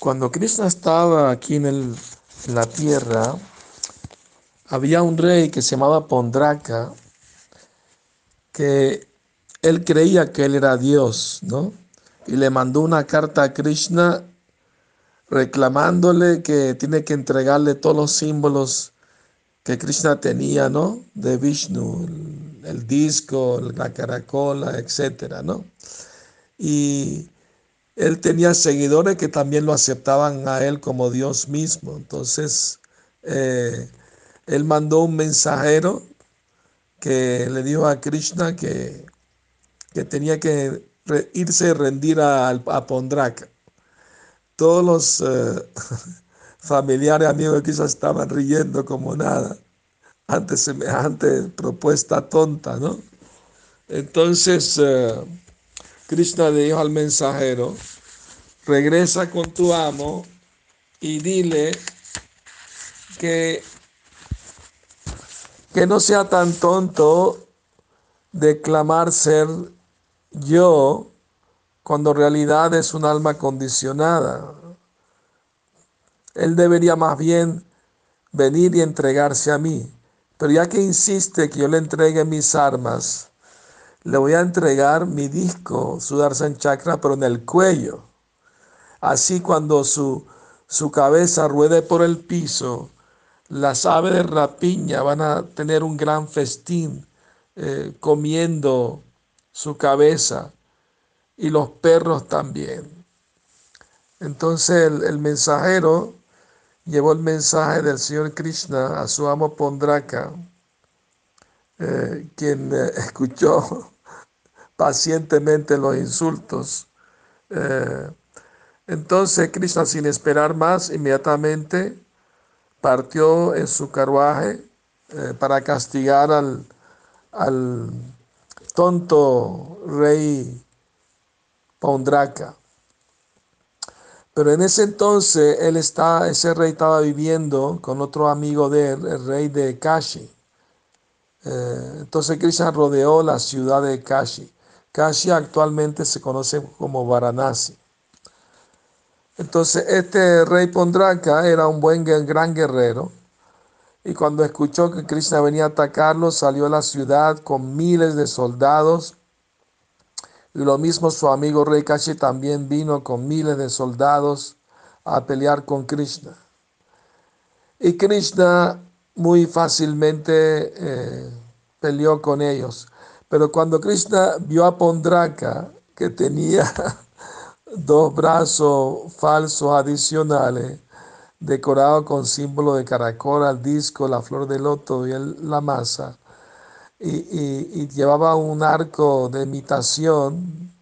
Cuando Krishna estaba aquí en, la tierra, había un rey que se llamaba Pondraka, que él creía que él era Dios, ¿no? Y le mandó una carta a Krishna reclamándole que tiene que entregarle todos los símbolos que Krishna tenía, ¿no? De Vishnu, el disco, la caracola, etcétera, ¿no? Y él tenía seguidores que también lo aceptaban a él como Dios mismo. Entonces, eh, él mandó un mensajero que le dijo a Krishna que, que tenía que irse a rendir a, a Pondraka. Todos los eh, familiares, amigos de Krishna estaban riendo como nada ante semejante propuesta tonta, ¿no? Entonces, eh, Krishna le dijo al mensajero, regresa con tu amo y dile que, que no sea tan tonto de clamar ser yo cuando en realidad es un alma condicionada. Él debería más bien venir y entregarse a mí. Pero ya que insiste que yo le entregue mis armas, le voy a entregar mi disco Sudarshan Chakra, pero en el cuello. Así cuando su, su cabeza ruede por el piso, las aves de rapiña van a tener un gran festín eh, comiendo su cabeza y los perros también. Entonces el, mensajero llevó el mensaje del Señor Krishna a su amo Pondraka, eh, quien eh, escuchó pacientemente los insultos. Eh, entonces Krishna, sin esperar más, inmediatamente partió en su carruaje para castigar al, al tonto rey Pondraka. Pero en ese entonces él está, ese rey estaba viviendo con otro amigo de él, el rey de Kashi. Eh, entonces Krishna rodeó la ciudad de Kashi. Kashi actualmente se conoce como Varanasi. Entonces este rey Pondraka era un buen gran guerrero y cuando escuchó que Krishna venía a atacarlo salió a la ciudad con miles de soldados y lo mismo su amigo rey Kashi también vino con miles de soldados a pelear con Krishna. Y Krishna muy fácilmente eh, peleó con ellos. Pero cuando Krishna vio a Pondraka, que tenía dos brazos falsos adicionales, decorados con símbolo de caracol, el disco, la flor de loto y la masa, y, llevaba un arco de imitación,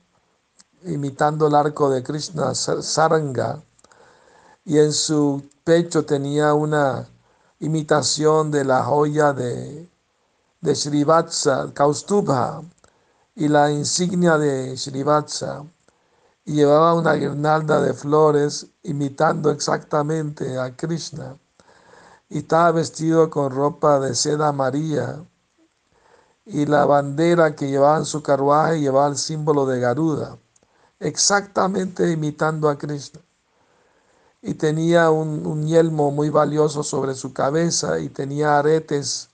imitando el arco de Krishna, Saranga, y en su pecho tenía una imitación de la joya de de Srivatsa, Kaustubha, y la insignia de Srivatsa, y llevaba una guirnalda de flores imitando exactamente a Krishna, y estaba vestido con ropa de seda amarilla, y la bandera que llevaba en su carruaje llevaba el símbolo de Garuda, exactamente imitando a Krishna. Y tenía un, un yelmo muy valioso sobre su cabeza y tenía aretes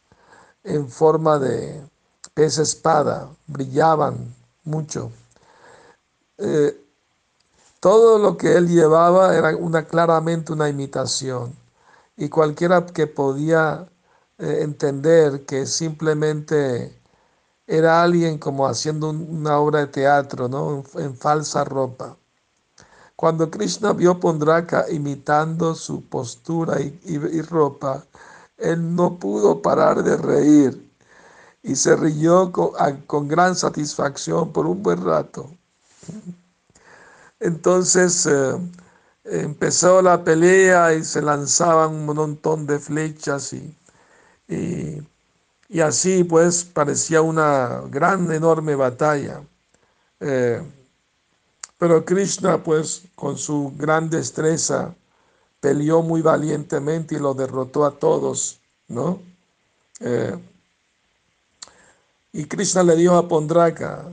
en forma de pez espada, brillaban mucho. Eh, todo lo que él llevaba era una, claramente una imitación y cualquiera que podía eh, entender que simplemente era alguien como haciendo una obra de teatro, ¿no? en, falsa ropa. Cuando Krishna vio Pondraka imitando su postura y ropa, él no pudo parar de reír y se rió con, gran satisfacción por un buen rato. Entonces eh, empezó la pelea y se lanzaban un montón de flechas y, y, así pues parecía una gran, enorme batalla. Eh, pero Krishna pues con su gran destreza peleó muy valientemente y lo derrotó a todos, ¿no? Eh, y Krishna le dijo a Pondraka,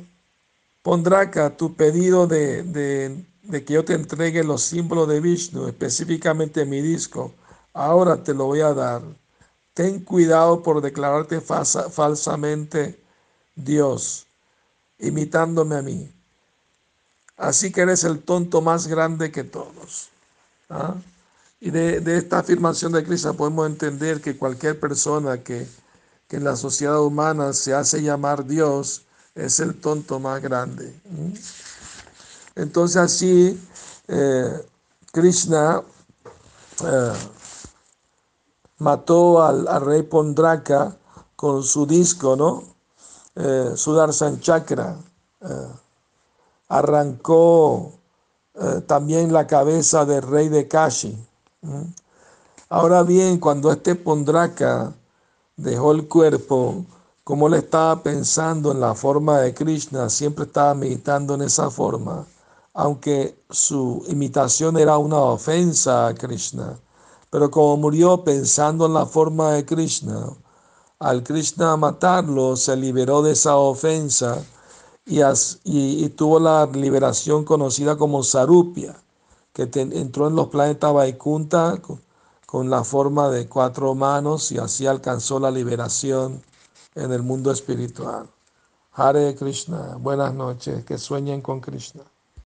Pondraka, tu pedido de, de que yo te entregue los símbolos de Vishnu, específicamente mi disco, ahora te lo voy a dar. Ten cuidado por declararte falsamente Dios, imitándome a mí. Así que eres el tonto más grande que todos. ¿ah? Y de, esta afirmación de Cristo podemos entender que cualquier persona que, que, en la sociedad humana se hace llamar Dios es el tonto más grande. Entonces así eh, Krishna eh, mató al, rey Pondraka con su disco, ¿no? Eh, Sudarshan Chakra. Eh, arrancó también la cabeza del rey de Kashi. Ahora bien, cuando este Pondraka dejó el cuerpo, como él estaba pensando en la forma de Krishna, siempre estaba meditando en esa forma aunque su imitación era una ofensa a Krishna. Pero como murió pensando en la forma de Krishna, al Krishna matarlo se liberó de esa ofensa y, tuvo la liberación conocida como Sarupya, que entró en los planetas Vaikunta con, con la forma de cuatro manos y así alcanzó la liberación en el mundo espiritual. Hare Krishna, buenas noches, que sueñen con Krishna.